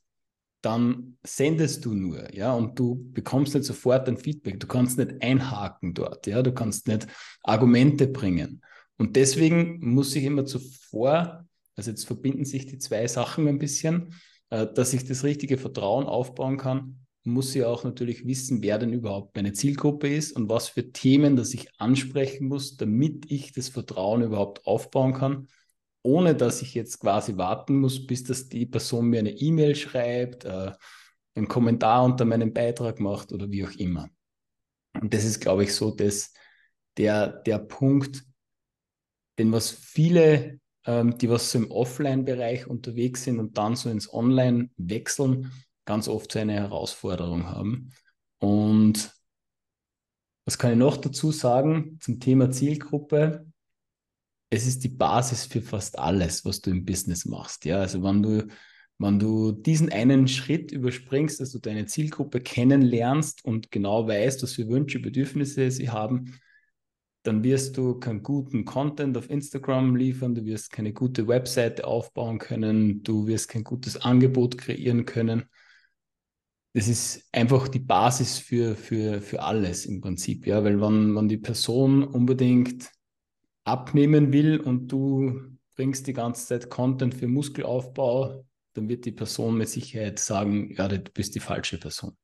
dann sendest du nur, ja, und du bekommst nicht sofort ein Feedback. Du kannst nicht einhaken dort, ja, du kannst nicht Argumente bringen. Und deswegen muss ich immer zuvor, also jetzt verbinden sich die zwei Sachen ein bisschen, äh, dass ich das richtige Vertrauen aufbauen kann, muss ich auch natürlich wissen, wer denn überhaupt meine Zielgruppe ist und was für Themen, das ich ansprechen muss, damit ich das Vertrauen überhaupt aufbauen kann, ohne dass ich jetzt quasi warten muss, bis das die Person mir eine E-Mail schreibt, äh, einen Kommentar unter meinem Beitrag macht oder wie auch immer. Und das ist, glaube ich, so das, der, der Punkt, den was viele ähm, die was so im Offline-Bereich unterwegs sind und dann so ins Online wechseln, ganz oft so eine Herausforderung haben. Und was kann ich noch dazu sagen zum Thema Zielgruppe? Es ist die Basis für fast alles, was du im Business machst. Ja, also wenn du, wenn du diesen einen Schritt überspringst, dass du deine Zielgruppe kennenlernst und genau weißt, was für Wünsche, Bedürfnisse sie haben, dann wirst du keinen guten Content auf Instagram liefern, du wirst keine gute Webseite aufbauen können, du wirst kein gutes Angebot kreieren können. Das ist einfach die Basis für, für, für alles im Prinzip, ja, weil wenn, wenn die Person unbedingt abnehmen will und du bringst die ganze Zeit Content für Muskelaufbau, dann wird die Person mit Sicherheit sagen, ja, du bist die falsche Person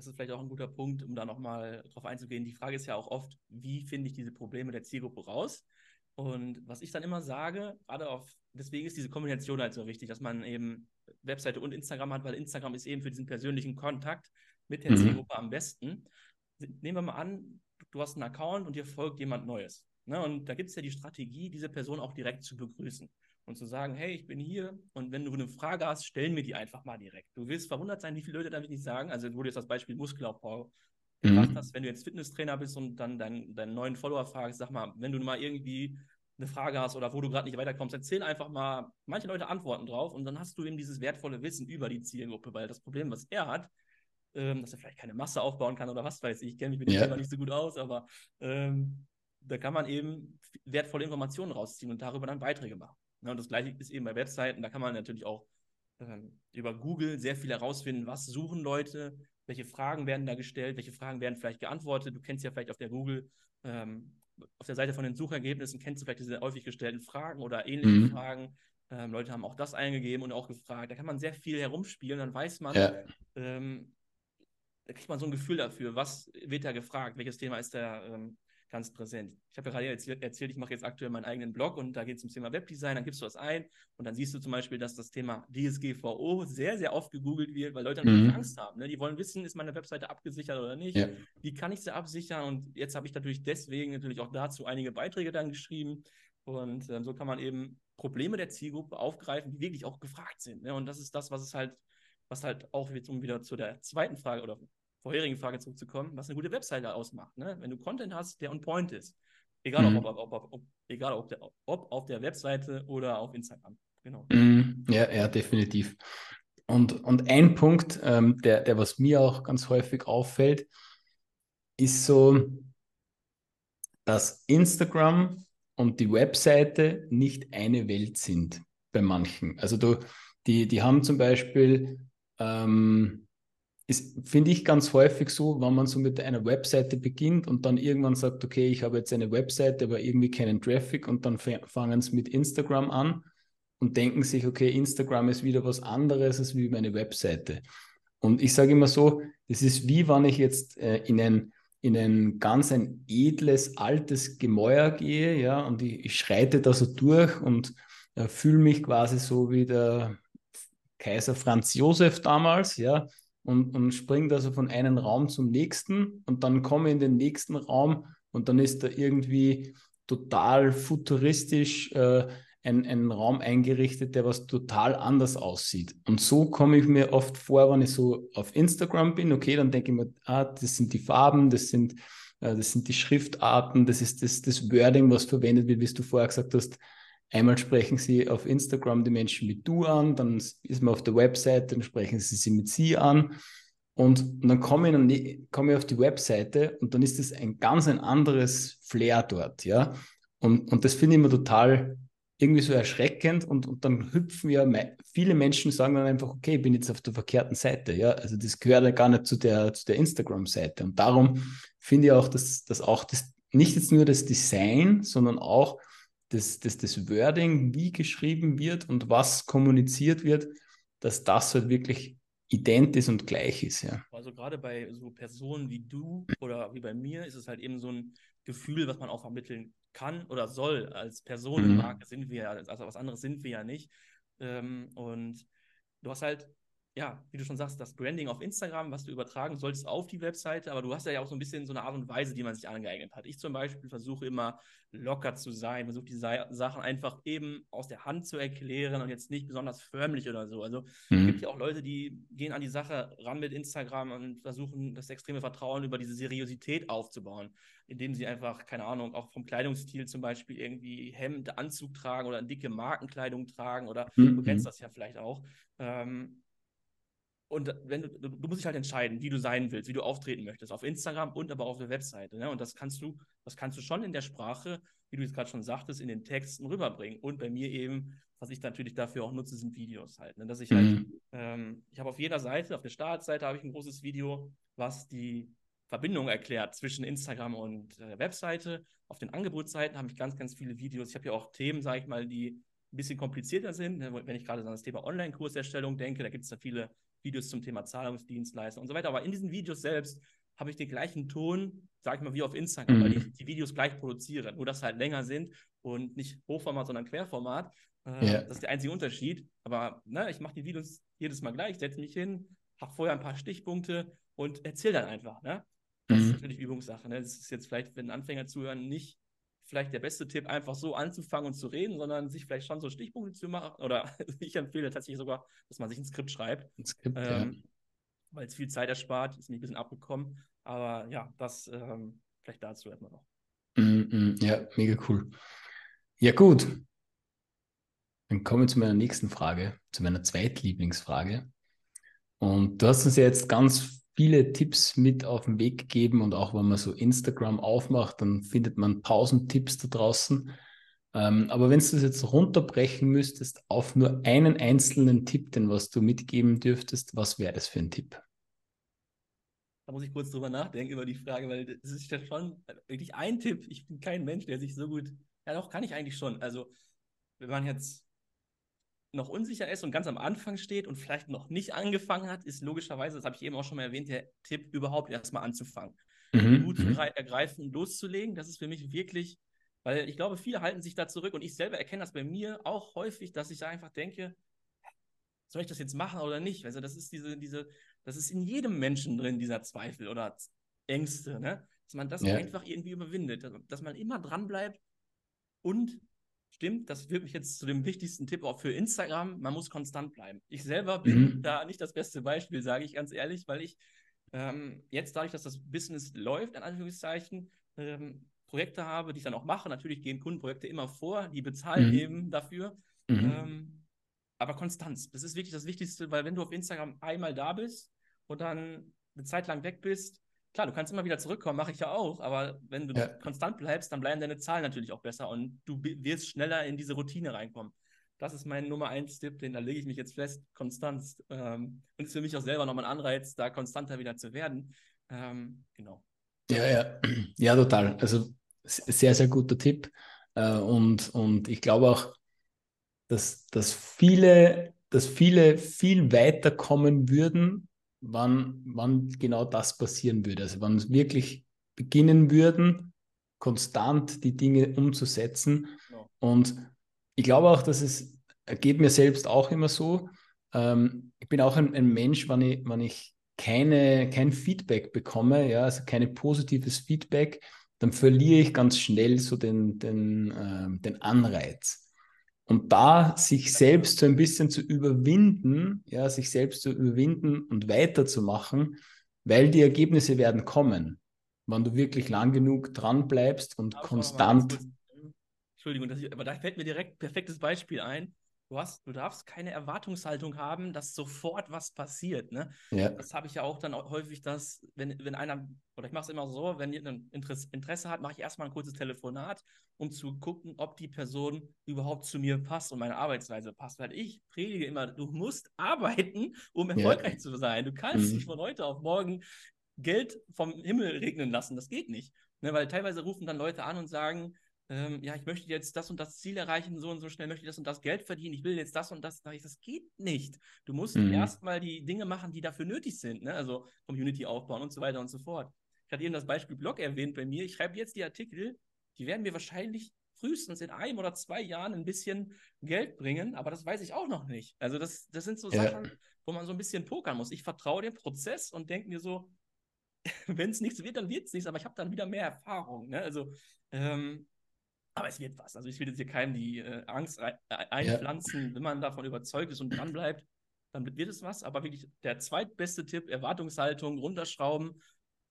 das ist vielleicht auch ein guter Punkt, um da nochmal drauf einzugehen. Die Frage ist ja auch oft, wie finde ich diese Probleme der Zielgruppe raus? Und was ich dann immer sage, gerade auf, deswegen ist diese Kombination halt so wichtig, dass man eben Webseite und Instagram hat, weil Instagram ist eben für diesen persönlichen Kontakt mit der mhm. Zielgruppe am besten. Nehmen wir mal an, du hast einen Account und dir folgt jemand Neues. Ne? Und da gibt es ja die Strategie, diese Person auch direkt zu begrüßen und zu sagen, hey, ich bin hier und wenn du eine Frage hast, stell mir die einfach mal direkt. Du wirst verwundert sein, wie viele Leute damit nicht sagen. Also, wo du jetzt das Beispiel Muskelaufbau gemacht mhm. hast, wenn du jetzt Fitnesstrainer bist und dann deinen, deinen neuen Follower fragst, sag mal, wenn du mal irgendwie eine Frage hast oder wo du gerade nicht weiterkommst, erzähl einfach mal, manche Leute antworten drauf und dann hast du eben dieses wertvolle Wissen über die Zielgruppe, weil das Problem, was er hat, ähm, dass er vielleicht keine Masse aufbauen kann oder was weiß ich, ich kenne mich mit dem yeah. Thema nicht so gut aus, aber ähm, da kann man eben wertvolle Informationen rausziehen und darüber dann Beiträge machen. Ja, und das gleiche ist eben bei Webseiten. Da kann man natürlich auch ähm, über Google sehr viel herausfinden, was suchen Leute, welche Fragen werden da gestellt, welche Fragen werden vielleicht geantwortet. Du kennst ja vielleicht auf der Google, ähm, auf der Seite von den Suchergebnissen, kennst du vielleicht diese häufig gestellten Fragen oder ähnliche mhm. Fragen. Ähm, Leute haben auch das eingegeben und auch gefragt. Da kann man sehr viel herumspielen, dann weiß man, ja. ähm, da kriegt man so ein Gefühl dafür, was wird da gefragt, welches Thema ist da ähm, ganz präsent. Ich habe ja gerade erzählt, erzählt, ich mache jetzt aktuell meinen eigenen Blog und da geht es ums Thema Webdesign, dann gibst du was ein und dann siehst du zum Beispiel, dass das Thema DSGVO sehr, sehr oft gegoogelt wird, weil Leute natürlich mhm. Angst haben. Ne? Die wollen wissen, ist meine Webseite abgesichert oder nicht? Ja. Wie kann ich sie absichern? Und jetzt habe ich natürlich deswegen natürlich auch dazu einige Beiträge dann geschrieben. Und ähm, so kann man eben Probleme der Zielgruppe aufgreifen, die wirklich auch gefragt sind. Ne? Und das ist das, was es halt, was halt auch jetzt, um wieder zu der zweiten Frage oder vorherigen Frage zurückzukommen, was eine gute Webseite ausmacht. Ne? Wenn du Content hast, der on point ist. Egal, mhm. ob, ob, ob, ob, egal ob, der, ob auf der Webseite oder auf Instagram. Genau. Mhm. Ja, ja, definitiv. Und, und ein Punkt, ähm, der, der was mir auch ganz häufig auffällt, ist so, dass Instagram und die Webseite nicht eine Welt sind bei manchen. Also du, die, die haben zum Beispiel ähm, ist, finde ich, ganz häufig so, wenn man so mit einer Webseite beginnt und dann irgendwann sagt, okay, ich habe jetzt eine Webseite, aber irgendwie keinen Traffic und dann fangen sie mit Instagram an und denken sich, okay, Instagram ist wieder was anderes als wie meine Webseite. Und ich sage immer so, das ist wie wenn ich jetzt äh, in ein in ein ganz ein edles, altes Gemäuer gehe, ja, und ich, ich schreite da so durch und äh, fühle mich quasi so wie der Kaiser Franz Josef damals, ja, und, und springe also von einem Raum zum nächsten und dann komme in den nächsten Raum und dann ist da irgendwie total futuristisch äh, ein, ein Raum eingerichtet, der was total anders aussieht. Und so komme ich mir oft vor, wenn ich so auf Instagram bin, okay, dann denke ich mir, ah, das sind die Farben, das sind, äh, das sind die Schriftarten, das ist das, das Wording, was verwendet wird, wie du vorher gesagt hast, Einmal sprechen sie auf Instagram die Menschen mit du an, dann ist man auf der Webseite, dann sprechen sie sie mit sie an. Und, und dann komme ich, komme ich auf die Webseite und dann ist es ein ganz ein anderes Flair dort, ja. Und, und das finde ich immer total irgendwie so erschreckend und, und dann hüpfen ja viele Menschen sagen dann einfach, okay, ich bin jetzt auf der verkehrten Seite, ja. Also das gehört ja gar nicht zu der, zu der Instagram-Seite. Und darum finde ich auch, dass, dass auch das, nicht jetzt nur das Design, sondern auch das, das, das Wording, wie geschrieben wird und was kommuniziert wird, dass das halt wirklich ident ist und gleich ist, ja. Also gerade bei so Personen wie du oder wie bei mir ist es halt eben so ein Gefühl, was man auch vermitteln kann oder soll. Als Personenmarke mhm. sind wir ja, also was anderes sind wir ja nicht. Ähm, und du hast halt ja, wie du schon sagst, das Branding auf Instagram, was du übertragen solltest auf die Webseite, aber du hast ja auch so ein bisschen so eine Art und Weise, die man sich angeeignet hat. Ich zum Beispiel versuche immer locker zu sein, versuche die Sachen einfach eben aus der Hand zu erklären und jetzt nicht besonders förmlich oder so. Also mhm. es gibt ja auch Leute, die gehen an die Sache ran mit Instagram und versuchen das extreme Vertrauen über diese Seriosität aufzubauen, indem sie einfach, keine Ahnung, auch vom Kleidungsstil zum Beispiel irgendwie Hemd, Anzug tragen oder dicke Markenkleidung tragen oder mhm. du kennst das ja vielleicht auch. Ähm, und wenn du, du musst dich halt entscheiden, wie du sein willst, wie du auftreten möchtest, auf Instagram und aber auch auf der Webseite. Ne? Und das kannst du, das kannst du schon in der Sprache, wie du es gerade schon sagtest, in den Texten rüberbringen. Und bei mir eben, was ich natürlich dafür auch nutze, sind Videos halt. Ne? Dass ich halt, mhm. halt, ähm, ich habe auf jeder Seite, auf der Startseite habe ich ein großes Video, was die Verbindung erklärt zwischen Instagram und äh, Webseite. Auf den Angebotsseiten habe ich ganz, ganz viele Videos. Ich habe ja auch Themen, sage ich mal, die ein bisschen komplizierter sind. Ne? Wenn ich gerade an das Thema Online-Kurserstellung denke, da gibt es da viele Videos zum Thema Zahlungsdienstleister und so weiter. Aber in diesen Videos selbst habe ich den gleichen Ton, sage ich mal, wie auf Instagram, mhm. weil ich die Videos gleich produziere. Nur, dass sie halt länger sind und nicht Hochformat, sondern Querformat. Äh, yeah. Das ist der einzige Unterschied. Aber ne, ich mache die Videos jedes Mal gleich, setze mich hin, habe vorher ein paar Stichpunkte und erzähle dann einfach. Ne? Das mhm. ist natürlich Übungssache. Ne? Das ist jetzt vielleicht, wenn Anfänger zuhören, nicht vielleicht der beste Tipp, einfach so anzufangen und zu reden, sondern sich vielleicht schon so Stichpunkte zu machen. Oder ich empfehle tatsächlich sogar, dass man sich ein Skript schreibt. Ein Skript, ähm, ja. Weil es viel Zeit erspart, ist mir ein bisschen abgekommen. Aber ja, das ähm, vielleicht dazu erstmal noch. Mm, mm, ja, mega cool. Ja, gut. Dann kommen wir zu meiner nächsten Frage, zu meiner Zweitlieblingsfrage. Und du hast uns ja jetzt ganz viele Tipps mit auf den Weg gegeben und auch wenn man so Instagram aufmacht, dann findet man tausend Tipps da draußen. Ähm, aber wenn du das jetzt runterbrechen müsstest auf nur einen einzelnen Tipp, den was du mitgeben dürftest, was wäre das für ein Tipp? Da muss ich kurz drüber nachdenken über die Frage, weil das ist ja schon wirklich ein Tipp. Ich bin kein Mensch, der sich so gut. Ja, doch, kann ich eigentlich schon. Also, wenn man jetzt noch unsicher ist und ganz am Anfang steht und vielleicht noch nicht angefangen hat, ist logischerweise, das habe ich eben auch schon mal erwähnt, der Tipp, überhaupt erstmal anzufangen. Mhm. Zu mhm. ergreifen loszulegen. Das ist für mich wirklich, weil ich glaube, viele halten sich da zurück und ich selber erkenne das bei mir auch häufig, dass ich einfach denke, soll ich das jetzt machen oder nicht? Also das ist diese, diese, das ist in jedem Menschen drin, dieser Zweifel oder Ängste, ne? Dass man das ja. einfach irgendwie überwindet, dass man immer dran bleibt und stimmt, das führt mich jetzt zu dem wichtigsten Tipp auch für Instagram. Man muss konstant bleiben. Ich selber bin mhm. da nicht das beste Beispiel, sage ich ganz ehrlich, weil ich ähm, jetzt dadurch, dass das Business läuft, in Anführungszeichen, ähm, Projekte habe, die ich dann auch mache. Natürlich gehen Kundenprojekte immer vor, die bezahlen mhm. eben dafür. Mhm. Ähm, aber Konstanz, das ist wirklich das Wichtigste, weil wenn du auf Instagram einmal da bist und dann eine Zeit lang weg bist, klar, du kannst immer wieder zurückkommen, mache ich ja auch, aber wenn du ja. konstant bleibst, dann bleiben deine Zahlen natürlich auch besser und du wirst schneller in diese Routine reinkommen. Das ist mein Nummer eins Tipp, den da lege ich mich jetzt fest, Konstanz. Ähm, und ist für mich auch selber nochmal ein Anreiz, da konstanter wieder zu werden. Ähm, genau. Ja, ja, ja, total. Also sehr, sehr guter Tipp. Äh, und, und ich glaube auch, dass, dass viele, dass viele viel weiter kommen würden, wann, wann genau das passieren würde. Also wann es wirklich beginnen würden, konstant die Dinge umzusetzen. Ja. Und ich glaube auch, dass es geht mir selbst auch immer so. Ähm, ich bin auch ein, ein, Mensch, wenn ich, wenn ich keine, kein Feedback bekomme, ja, also kein positives Feedback, dann verliere ich ganz schnell so den, den, äh, den Anreiz. Und da sich selbst so ein bisschen zu überwinden, ja, sich selbst zu überwinden und weiterzumachen, weil die Ergebnisse werden kommen, wenn du wirklich lang genug dran bleibst und Darf konstant. Entschuldigung, ich, aber da fällt mir direkt ein perfektes Beispiel ein du hast, du darfst keine Erwartungshaltung haben, dass sofort was passiert. Ne? Ja. Das habe ich ja auch dann auch häufig, dass, wenn, wenn einer, oder ich mache es immer so, wenn ihr ein Interesse hat, mache ich erstmal ein kurzes Telefonat, um zu gucken, ob die Person überhaupt zu mir passt und meine Arbeitsweise passt. Weil ich predige immer, du musst arbeiten, um erfolgreich ja. zu sein. Du kannst mhm. nicht von heute auf morgen Geld vom Himmel regnen lassen. Das geht nicht. Ne? Weil teilweise rufen dann Leute an und sagen, ähm, ja, ich möchte jetzt das und das Ziel erreichen, so und so schnell möchte ich das und das Geld verdienen, ich will jetzt das und das. Das geht nicht. Du musst mhm. erstmal die Dinge machen, die dafür nötig sind, ne? also Community aufbauen und so weiter und so fort. Ich hatte eben das Beispiel Blog erwähnt bei mir. Ich schreibe jetzt die Artikel, die werden mir wahrscheinlich frühestens in einem oder zwei Jahren ein bisschen Geld bringen, aber das weiß ich auch noch nicht. Also das, das sind so ja. Sachen, wo man so ein bisschen pokern muss. Ich vertraue dem Prozess und denke mir so, wenn es nichts wird, dann wird es nichts, aber ich habe dann wieder mehr Erfahrung. Ne? Also ähm, aber es wird was. Also ich will jetzt hier keinem die äh, Angst äh, einpflanzen. Ja. Wenn man davon überzeugt ist und dranbleibt, dann wird es was. Aber wirklich der zweitbeste Tipp, Erwartungshaltung runterschrauben,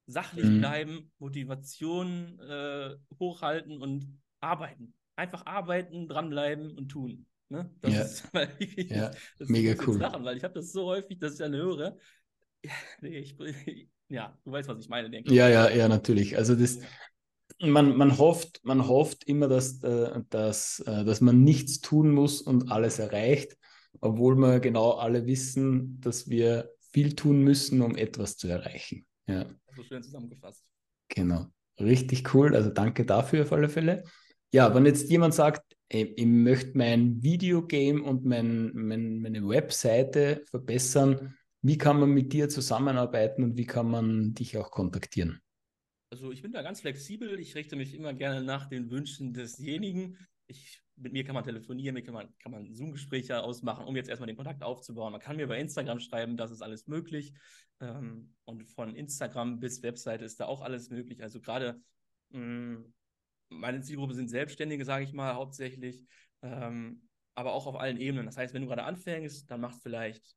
sachlich mhm. bleiben, Motivation äh, hochhalten und arbeiten. Einfach arbeiten, dranbleiben und tun. Ne? Das ja. ist wirklich, ja. das mega cool. Lachen, weil ich habe das so häufig, dass ich dann höre. Ja, nee, ich, ja, du weißt, was ich meine, denke ich. Ja, ja, ja, natürlich. Also das, man, man, hofft, man hofft immer, dass, äh, dass, äh, dass man nichts tun muss und alles erreicht, obwohl wir genau alle wissen, dass wir viel tun müssen, um etwas zu erreichen. Ja. Also schön zusammengefasst. Genau. Richtig cool. Also danke dafür auf alle Fälle. Ja, wenn jetzt jemand sagt, ich möchte mein Videogame und mein, mein, meine Webseite verbessern, wie kann man mit dir zusammenarbeiten und wie kann man dich auch kontaktieren? Also ich bin da ganz flexibel. Ich richte mich immer gerne nach den Wünschen desjenigen. Ich, mit mir kann man telefonieren, mit mir kann man, kann man Zoom-Gespräche ausmachen, um jetzt erstmal den Kontakt aufzubauen. Man kann mir bei Instagram schreiben, das ist alles möglich. Ähm, und von Instagram bis Webseite ist da auch alles möglich. Also gerade mm, meine Zielgruppe sind Selbstständige, sage ich mal, hauptsächlich. Ähm, aber auch auf allen Ebenen. Das heißt, wenn du gerade anfängst, dann macht vielleicht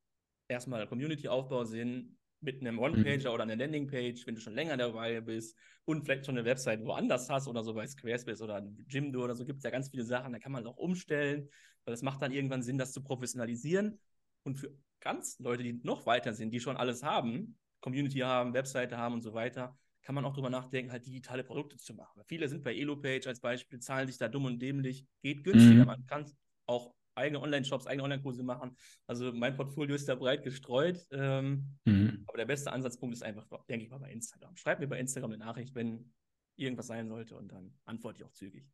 erstmal Community-Aufbau Sinn, mit einem One-Pager mhm. oder einer Landing-Page, wenn du schon länger dabei bist und vielleicht schon eine Website woanders hast oder so bei Squarespace oder Jimdo oder so, gibt es ja ganz viele Sachen, da kann man auch umstellen, weil es macht dann irgendwann Sinn, das zu professionalisieren. Und für ganz Leute, die noch weiter sind, die schon alles haben, Community haben, Webseite haben und so weiter, kann man auch drüber nachdenken, halt digitale Produkte zu machen. Weil viele sind bei Elopage als Beispiel, zahlen sich da dumm und dämlich, geht günstiger. Mhm. Man kann auch eigene Online-Shops, eigene Online-Kurse machen. Also mein Portfolio ist da breit gestreut. Ähm, mhm. Aber der beste Ansatzpunkt ist einfach, denke ich mal, bei Instagram. Schreib mir bei Instagram eine Nachricht, wenn irgendwas sein sollte und dann antworte ich auch zügig.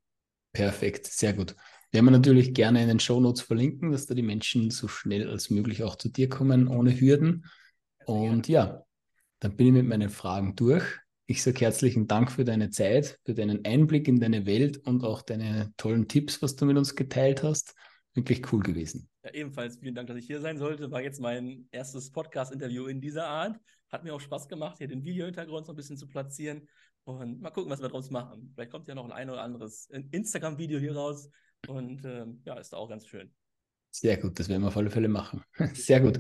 Perfekt, sehr gut. Wir haben natürlich gerne in den Show Notes verlinken, dass da die Menschen so schnell als möglich auch zu dir kommen, ohne Hürden. Und ja, dann bin ich mit meinen Fragen durch. Ich sage herzlichen Dank für deine Zeit, für deinen Einblick in deine Welt und auch deine tollen Tipps, was du mit uns geteilt hast. Wirklich cool gewesen. Ja, ebenfalls vielen Dank, dass ich hier sein sollte. War jetzt mein erstes Podcast-Interview in dieser Art. Hat mir auch Spaß gemacht, hier den Videohintergrund so ein bisschen zu platzieren. Und mal gucken, was wir daraus machen. Vielleicht kommt ja noch ein ein oder anderes Instagram-Video hier raus. Und ähm, ja, ist auch ganz schön. Sehr gut, das werden wir auf alle Fälle machen. Sehr gut.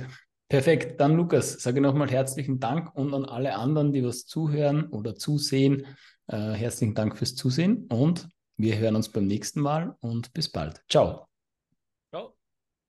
Perfekt. Dann, Lukas, sage nochmal herzlichen Dank und an alle anderen, die was zuhören oder zusehen. Äh, herzlichen Dank fürs Zusehen und wir hören uns beim nächsten Mal und bis bald. Ciao.